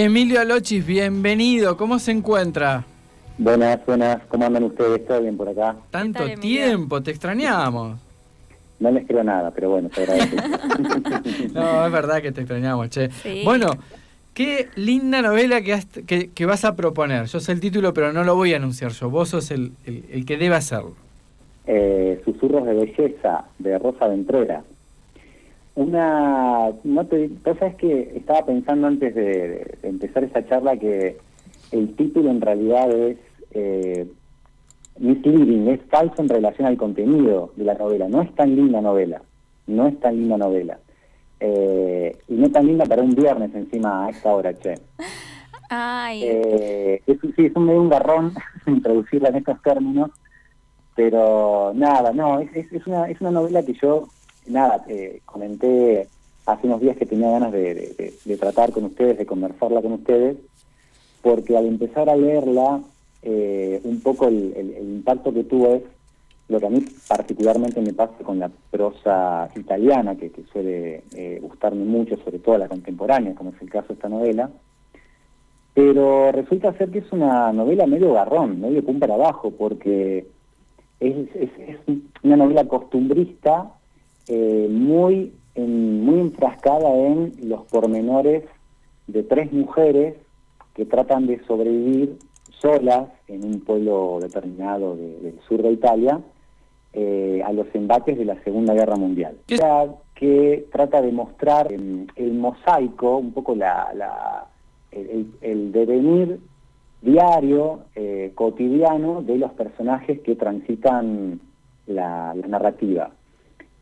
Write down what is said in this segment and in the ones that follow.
Emilio Alochis, bienvenido. ¿Cómo se encuentra? Buenas, buenas. ¿Cómo andan ustedes? ¿Todo bien por acá? Tanto tal, tiempo, te extrañamos. No les creo nada, pero bueno, te agradezco. No, es verdad que te extrañamos, che. Sí. Bueno, qué linda novela que, has- que, que vas a proponer. Yo sé el título, pero no lo voy a anunciar yo. Vos sos el, el- el que debe hacerlo. Eh, Susurros de Belleza, de Rosa Ventrera. Una... No te, vos sabés que estaba pensando antes de, de empezar esa charla que el título en realidad es eh, misleading, es falso en relación al contenido de la novela. No es tan linda novela, no es tan linda novela. Eh, y no tan linda para un viernes encima a esta hora, che. Ay, Eh, es, sí, es un medio un garrón introducirla en estos términos, pero nada, no, es, es, es una, es una novela que yo, nada, eh, comenté hace unos días que tenía ganas de, tratar con ustedes, de conversarla con ustedes, porque al empezar a leerla, eh, un poco el, impacto que tuvo es lo que a mí particularmente me pasa con la prosa italiana, que, suele eh, gustarme mucho, sobre todo la contemporánea, como es el caso de esta novela, pero resulta ser que es una novela medio garrón, medio pum para abajo, porque es una novela costumbrista eh, muy, en- muy enfrascada en los pormenores de tres mujeres que tratan de sobrevivir solas en un pueblo determinado de- del sur de Italia eh, a los embates de la Segunda Guerra Mundial. ¿Qué- Que trata de mostrar em, el mosaico, un poco la, la- el, el- el devenir diario, eh, cotidiano de los personajes que transitan la, la narrativa.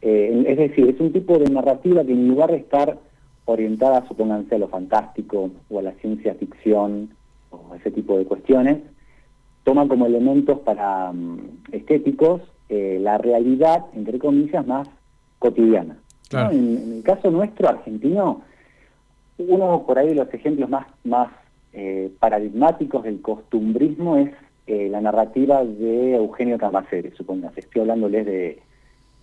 Eh, es decir, es un tipo de narrativa que en lugar de estar orientada, supónganse, a lo fantástico o a la ciencia ficción o a ese tipo de cuestiones, toma como elementos para mm, estéticos eh, la realidad, entre comillas, más cotidiana. En, en el caso nuestro, argentino, uno por ahí de los ejemplos más, más eh, paradigmáticos del costumbrismo es la narrativa de Eugenio Cambaceres, supóngase. Estoy hablándoles de,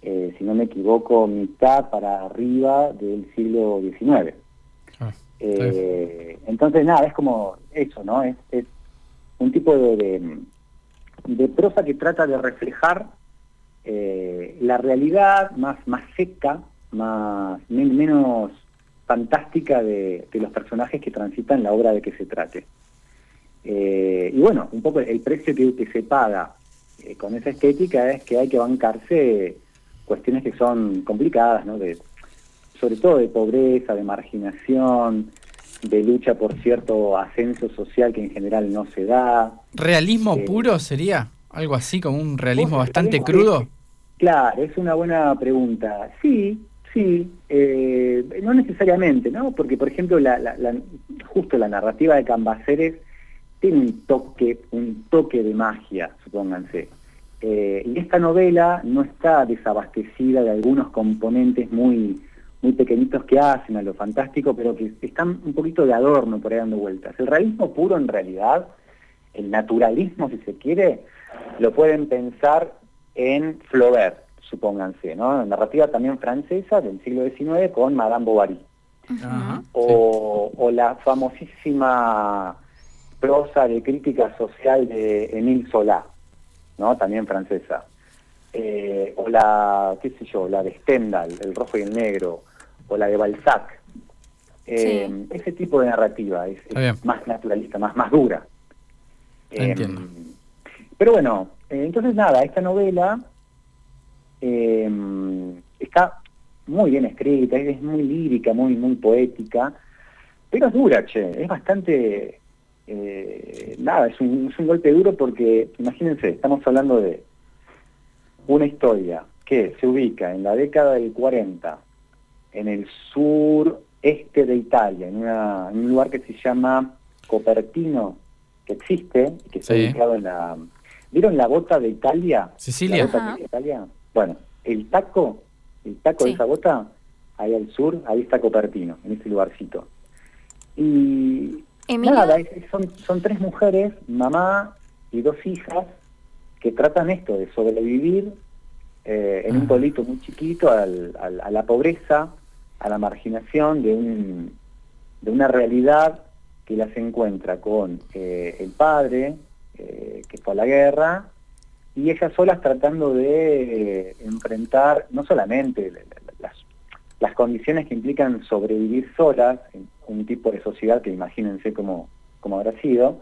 eh, si no me equivoco, mitad para arriba del siglo XIX. Ah, Eh, entonces, nada, es como eso, ¿no? Es, es un tipo de, de, de prosa que trata de reflejar eh, la realidad más, más seca, más men- menos fantástica de, de los personajes que transitan la obra de que se trate. Eh, y bueno, un poco el precio que, que se paga eh, con esa estética es que hay que bancarse cuestiones que son complicadas, ¿no? De, sobre todo de pobreza, de marginación, de lucha por cierto ascenso social que en general no se da. ¿Realismo Eh, puro sería? Algo así, como un realismo bastante realismo, crudo. Claro, es una buena pregunta. Sí, sí, eh, no necesariamente, ¿no? Porque, por ejemplo, la, la- la- justo la narrativa de Cambaceres tiene un toque, un toque de magia, supónganse. Eh, y esta novela no está desabastecida de algunos componentes muy, muy pequeñitos que hacen a lo fantástico, pero que están un poquito de adorno por ahí dando vueltas. El realismo puro, en realidad, el naturalismo, si se quiere, lo pueden pensar en Flaubert, supónganse, ¿no? Narrativa también francesa del siglo XIX con Madame Bovary. O, o la famosísima prosa de crítica social de Émile Zola, ¿no? También francesa. Eh, o la, qué sé yo, la de Stendhal, El rojo y el negro, o la de Balzac. Eh, Sí. Ese tipo de narrativa es, más naturalista, más, más dura. Entiendo. pero bueno, eh, entonces nada, esta novela eh, está muy bien escrita, es, es muy lírica, muy, muy poética, pero es dura, che, es bastante, eh, nada, es un, es un golpe duro porque, imagínense, estamos hablando de una historia que se ubica en la década del 40 en el sureste de Italia, en, una- en un lugar que se llama Copertino, que existe, que está Sí. ubicado en la... ¿Vieron la bota de Italia? Sicilia. La bota Ajá. de Italia. Bueno, el taco, el taco de esa bota, ahí al sur, ahí está Copertino, en ese lugarcito. Y Emilio. nada, es- son, son tres mujeres, mamá y dos hijas, que tratan esto de sobrevivir eh, en un Ah. pueblito muy chiquito al- al- a la pobreza, a la marginación de, un, de una realidad que las encuentra con eh, el padre, eh, que fue a la guerra, y ellas solas tratando de enfrentar no solamente las, las, condiciones que implican sobrevivir solas en un tipo de sociedad que imagínense cómo, cómo habrá sido,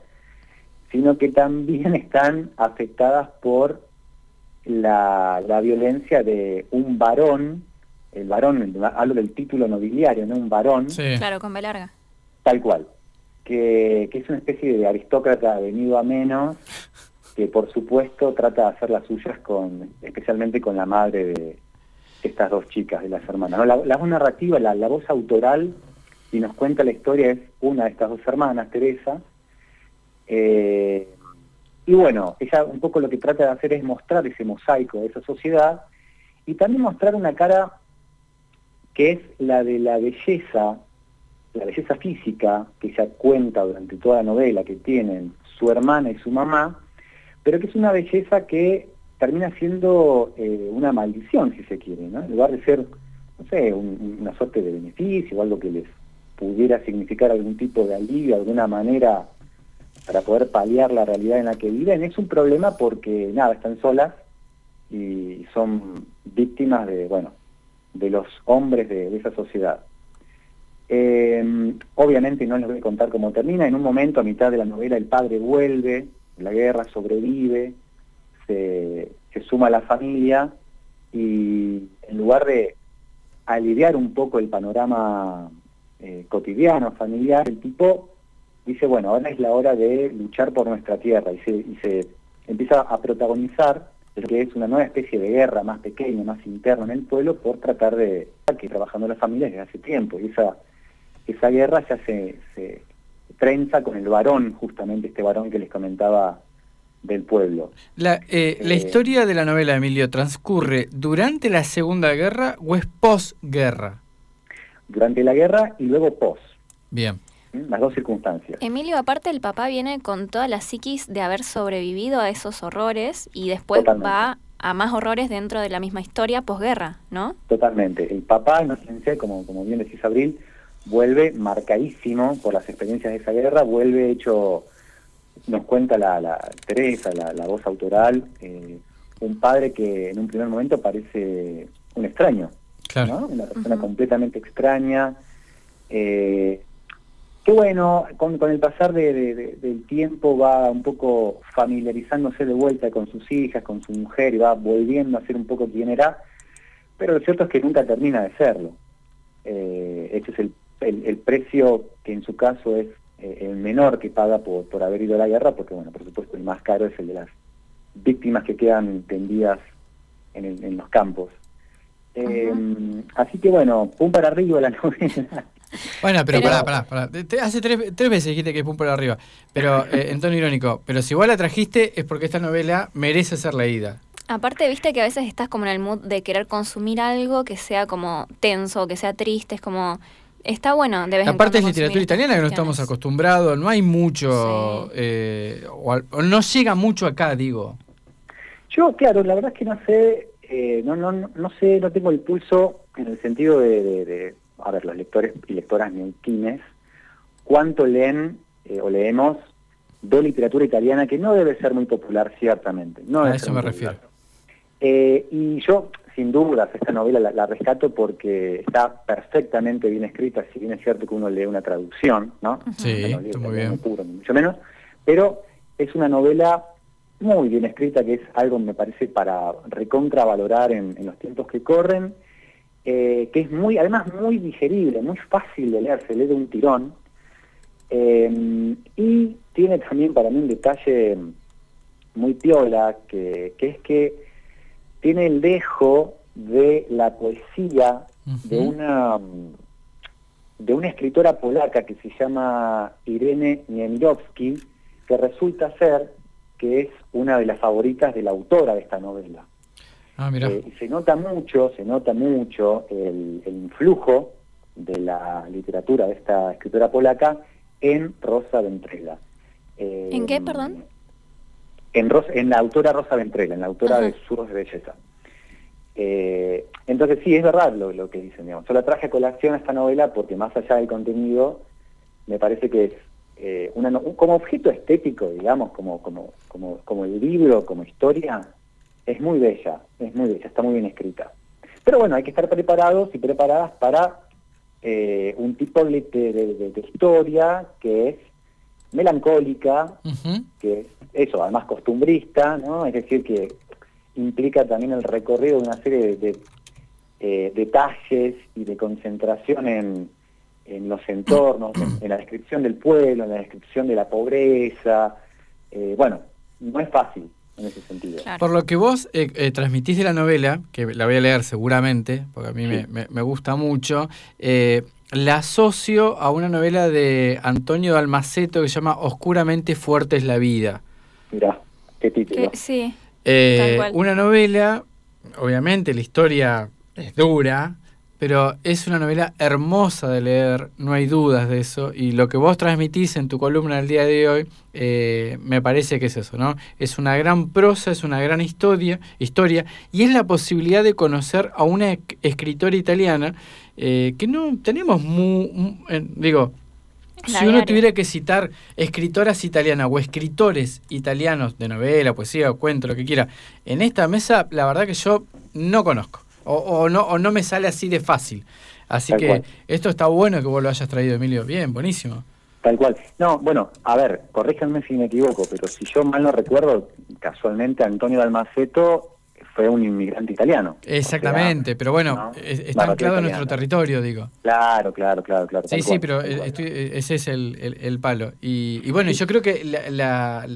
sino que también están afectadas por la, la violencia de un varón, el varón, hablo del título nobiliario, ¿no? Un varón. Claro, con B larga. Tal cual. Que, que es una especie de aristócrata venido a menos, que por supuesto trata de hacer las suyas con, especialmente con la madre de estas dos chicas, de las hermanas. La, la, voz narrativa, la, la voz autoral, y nos cuenta la historia, es una de estas dos hermanas, Teresa, eh, y bueno, ella un poco lo que trata de hacer es mostrar ese mosaico de esa sociedad y también mostrar una cara que es la de la belleza, la belleza física que ella cuenta durante toda la novela que tienen su hermana y su mamá, pero que es una belleza que termina siendo eh, una maldición, si se quiere, ¿no? En lugar de ser, no sé, una suerte de beneficio o algo que les pudiera significar algún tipo de alivio, alguna manera para poder paliar la realidad en la que viven, es un problema porque, nada, están solas y son víctimas de, bueno, de los hombres de, esa sociedad. Eh, obviamente no les voy a contar cómo termina, en un momento a mitad de la novela el padre vuelve, la guerra sobrevive, se, suma a la familia y en lugar de aliviar un poco el panorama eh, cotidiano, familiar, el tipo dice, bueno, ahora es la hora de luchar por nuestra tierra y se, empieza a protagonizar lo que es una nueva especie de guerra más pequeña, más interna en el pueblo por tratar de que trabajando las familias desde hace tiempo. Y esa, esa guerra ya se, se trenza con el varón, justamente este varón que les comentaba del pueblo. La, eh, la eh, historia de la novela, Emilio, transcurre durante la Segunda Guerra o es posguerra? Durante la guerra y luego pos. Bien las dos circunstancias. Emilio, aparte el papá viene con toda la psiquis de haber sobrevivido a esos horrores y después va a más horrores dentro de la misma historia posguerra, ¿no? Totalmente. El papá, no sé, como, como bien decís Abril, vuelve marcadísimo por las experiencias de esa guerra, vuelve hecho, nos cuenta la, la Teresa, la, voz autoral, eh, un padre que en un primer momento parece un extraño, claro. una persona completamente extraña, eh, que bueno, con, el pasar del tiempo va un poco familiarizándose de vuelta con sus hijas, con su mujer y va volviendo a ser un poco quien era, pero lo cierto es que nunca termina de serlo. Eh, este es el, precio que en su caso es eh, el menor que paga por, por haber ido a la guerra, porque bueno, por supuesto el más caro es el de las víctimas que quedan tendidas en, los campos. Eh, así que bueno, pum para arriba la novela. Bueno, pero, pará, pará, pará. Hace tres, tres, veces dijiste que es pum por arriba. Pero eh, en tono irónico. Pero si igual la trajiste es porque esta novela merece ser leída. Aparte, viste que a veces estás como en el mood de querer consumir algo que sea como tenso, que sea triste, es como... Está bueno de vez Aparte es literatura italiana que no estamos acostumbrados, no hay mucho, eh, o, no llega mucho acá, digo. Yo, claro, la verdad es que no sé, eh, no, no, no sé, no tengo el pulso en el sentido de a ver, los lectores y lectoras neuquines, cuánto leen eh, o leemos de literatura italiana que no debe ser muy popular, ciertamente. No a eso me refiero. Eh, y yo, sin dudas, esta novela la, rescato porque está perfectamente bien escrita, si bien es cierto que uno lee una traducción, ¿no? Sí, está muy bien. mucho menos, pero es una novela muy bien escrita, que es algo, me parece, para recontravalorar en, en los tiempos que corren, eh, que es muy, además muy digerible, muy fácil de leer, se lee de un tirón, eh, y tiene también para mí un detalle muy piola, que, es que tiene el dejo de la poesía de una de una escritora polaca que se llama Irene Niemirovsky, que resulta ser que es una de las favoritas de la autora de esta novela. Ah, eh, se nota mucho, se nota mucho el, influjo de la literatura de esta escritora polaca en Rosa Ventrella. Eh, ¿En qué, perdón? En, en la autora Rosa Ventrella, en la autora de Suros de Belleza. Eh, entonces sí, es verdad lo, que dicen, digamos. Yo la traje a colación a esta novela porque más allá del contenido, me parece que es eh, como objeto estético, digamos, como, como, como, como el libro, como historia, es muy bella, es muy bella, está muy bien escrita. Pero bueno, hay que estar preparados y preparadas para eh, un tipo de, de, historia que es melancólica, que es eso, además costumbrista, ¿no? Es decir, que implica también el recorrido de una serie de, eh, detalles y de concentración en, los entornos, en, la descripción del pueblo, en la descripción de la pobreza. Eh, bueno, no es fácil en ese sentido. Por lo que vos eh, transmitís de la novela, que la voy a leer seguramente, porque a mí me, gusta mucho, la asocio a una novela de Antonio Dalmaceto que se llama Oscuramente fuerte es la vida. Mirá, qué título. sí. una novela, obviamente la historia es dura, pero es una novela hermosa de leer, no hay dudas de eso, y lo que vos transmitís en tu columna del día de hoy, eh, me parece que es eso, ¿no? Es una gran prosa, es una gran historia, historia y es la posibilidad de conocer a una escritora italiana eh, que no tenemos muy, digo, si uno tuviera que citar escritoras italianas o escritores italianos de novela, poesía, cuento, lo que quiera, en esta mesa, la verdad que yo no conozco o, no, o no me sale así de fácil. Así que esto está bueno que vos lo hayas traído, Emilio. Bien, buenísimo. Tal cual. No, bueno, a ver, corríjanme si me equivoco, pero si yo mal no recuerdo, casualmente Antonio Dalmaceto fue un inmigrante italiano. Exactamente, pero bueno, está anclado en nuestro territorio, digo. Claro, claro, claro, claro. Sí, sí, pero ese es el, el, palo. Y, y, bueno, yo creo que la,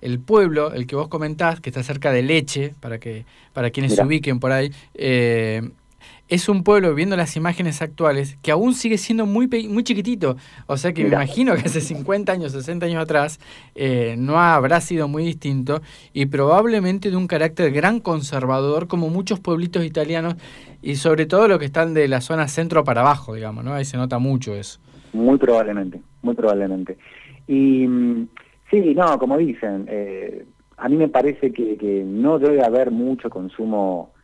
el pueblo, el que vos comentás, que está cerca de Leche, para que para quienes se ubiquen por ahí, eh, es un pueblo, viendo las imágenes actuales, que aún sigue siendo muy, muy chiquitito. O sea que me imagino que hace 50 años, 60 años atrás, eh, no habrá sido muy distinto y probablemente de un carácter gran conservador, como muchos pueblitos italianos y sobre todo los que están de la zona centro para abajo, digamos, ¿no? Ahí se nota mucho eso. Muy probablemente, muy probablemente. Y mm, sí, no, como dicen, eh, a mí me parece que, que no debe haber mucho consumo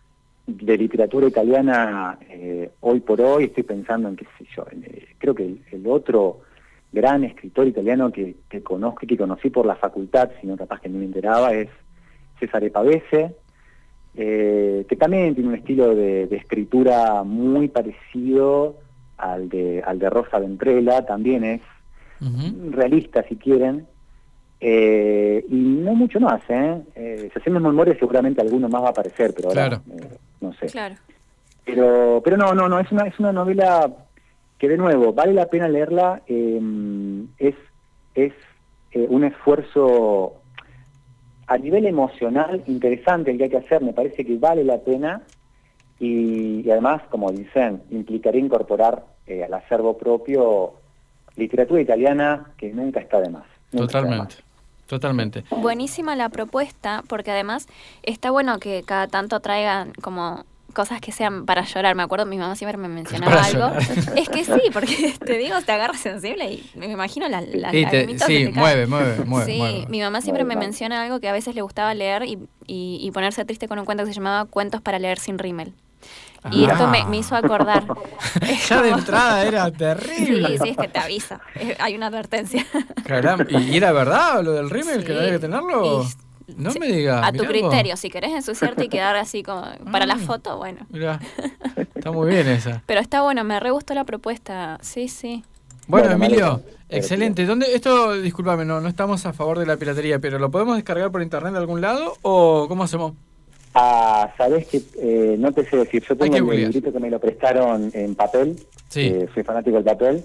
de literatura italiana eh, hoy por hoy, estoy pensando en qué sé yo, eh, creo que el, otro gran escritor italiano que, que conozco y que conocí por la facultad, sino capaz que no me enteraba, es Cesare Pavese, eh, que también tiene un estilo de, escritura muy parecido al de, al de Rosa Ventrella, también es realista si quieren, y no mucho más, ¿eh? si hacemos memoria seguramente alguno más va a aparecer, pero ahora no sé. Claro. Pero, pero no, no, no, es una, es una novela que de nuevo vale la pena leerla, em, es, es eh, un esfuerzo a nivel emocional interesante el que hay que hacer, me parece que vale la pena y, además, como dicen, implicaría incorporar eh, al acervo propio literatura italiana que nunca está de más. Totalmente. Totalmente. Buenísima la propuesta, porque además está bueno que cada tanto traigan como cosas que sean para llorar. Me acuerdo, mi mamá siempre me mencionaba algo. Es que sí, porque te digo, te agarra sensible y me imagino las la, sí, sí mueve, mueve, mueve. Sí, mi mamá siempre me menciona algo que a veces le gustaba leer y, y, y, ponerse triste con un cuento que se llamaba Cuentos para leer sin rímel. Y esto me, hizo acordar. ya de entrada era terrible. Sí, sí, es que te avisa. Hay una advertencia. Caramba, ¿y era verdad lo del rímel que había que tenerlo? no me digas. A tu criterio, si querés ensuciarte y quedar así como para la mm. foto, bueno. Mirá, está muy bien esa. Pero está bueno, me re gustó la propuesta. Sí, sí. Bueno, Emilio, excelente. ¿Dónde esto, discúlpame, no, no estamos a favor de la piratería, pero lo podemos descargar por internet de algún lado o cómo hacemos? Ah, sabes que eh, no te sé decir. Yo tengo el librito que me lo prestaron en papel. Sí. Eh, soy fanático del papel.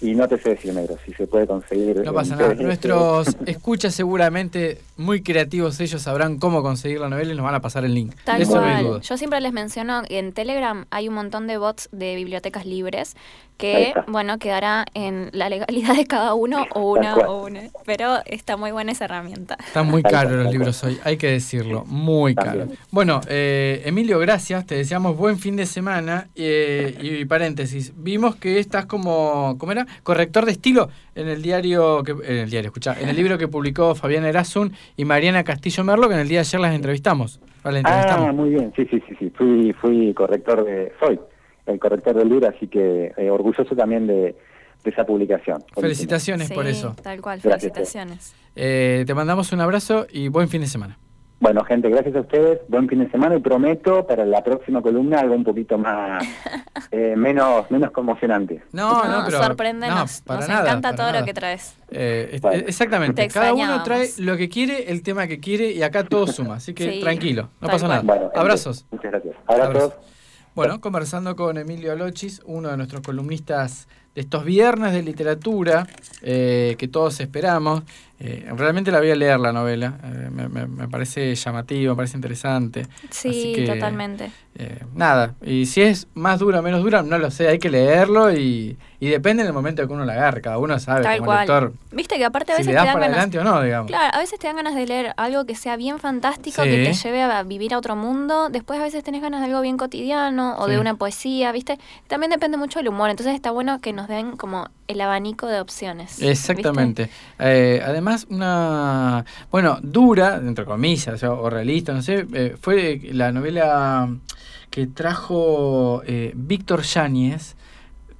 Y no te sé decir, negro, si se puede conseguir. No pasa nada. Nuestros escuchas seguramente muy creativos ellos sabrán cómo conseguir la novela y nos van a pasar el link. Tal cual. Yo siempre les menciono en Telegram hay un montón de bots de bibliotecas libres que, bueno, quedará en la legalidad de cada uno o una o una. Pero está muy buena esa herramienta. Están muy caros los libros hoy, hay que decirlo, muy caros. Bueno, eh, Emilio, gracias, te deseamos buen fin de semana. Eh, y paréntesis, vimos que estás como, ¿cómo era? Corrector de estilo en el diario, que, en el diario, escucha, en el libro que publicó Fabián Erasun y Mariana Castillo Merlo, que en el día de ayer las entrevistamos. Ah, muy bien, sí, sí, sí, sí, fui, fui corrector de, soy el corrector del libro, así que eh, orgulloso también de, esa publicación. Felicitaciones por eso. Tal cual, felicitaciones. Eh, te mandamos un abrazo y buen fin de semana. Bueno, gente, gracias a ustedes. Buen fin de semana y prometo para la próxima columna algo un poquito más, eh, menos, menos conmocionante. No, no, pero. Sorpréndenos. Nos encanta todo lo que traes. Eh, exactamente. Cada uno trae lo que quiere, el tema que quiere y acá todo suma. Así que tranquilo, no pasa nada. Abrazos. Muchas gracias. Abrazos. Bueno, conversando con Emilio Alochis, uno de nuestros columnistas de estos viernes de literatura eh, que todos esperamos. Eh, realmente la voy a leer la novela, eh, me, parece llamativo, me parece interesante. Sí, totalmente. Eh, nada, y si es más dura o menos dura, no lo sé, hay que leerlo y, y depende del momento que uno la agarre, cada uno sabe Tal como lector. Viste que aparte a veces te dan para adelante o no, digamos. Claro, a veces te dan ganas de leer algo que sea bien fantástico, que te lleve a vivir a otro mundo, después a veces tenés ganas de algo bien cotidiano o de una poesía, ¿viste? También depende mucho del humor, entonces está bueno que nos den como el abanico de opciones. Exactamente. Eh, además, una, bueno, dura, entre comillas, o, realista, no sé, eh, fue la novela que trajo eh, Víctor Yáñez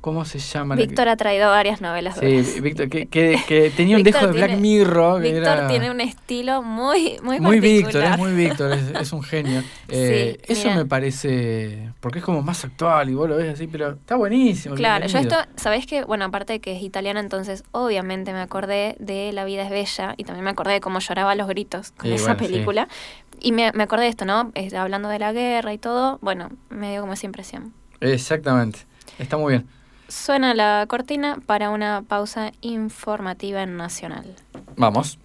¿Cómo se llama? Víctor ha traído varias novelas. Sí, Víctor, que, que, tenía un dejo de Black Mirror. Víctor tiene un estilo muy, muy Muy Víctor, es muy Víctor, es, un genio. Eh, eso me parece, porque es como más actual y vos lo ves así, pero está buenísimo. Claro, yo esto, ¿sabés que Bueno, aparte de que es italiana, entonces obviamente me acordé de La vida es bella y también me acordé de cómo lloraba los gritos con esa película. Y me, me acordé de esto, ¿no? Hablando de la guerra y todo, bueno, me dio como esa impresión. Exactamente, está muy bien. Suena la cortina para una pausa informativa Nacional. Vamos.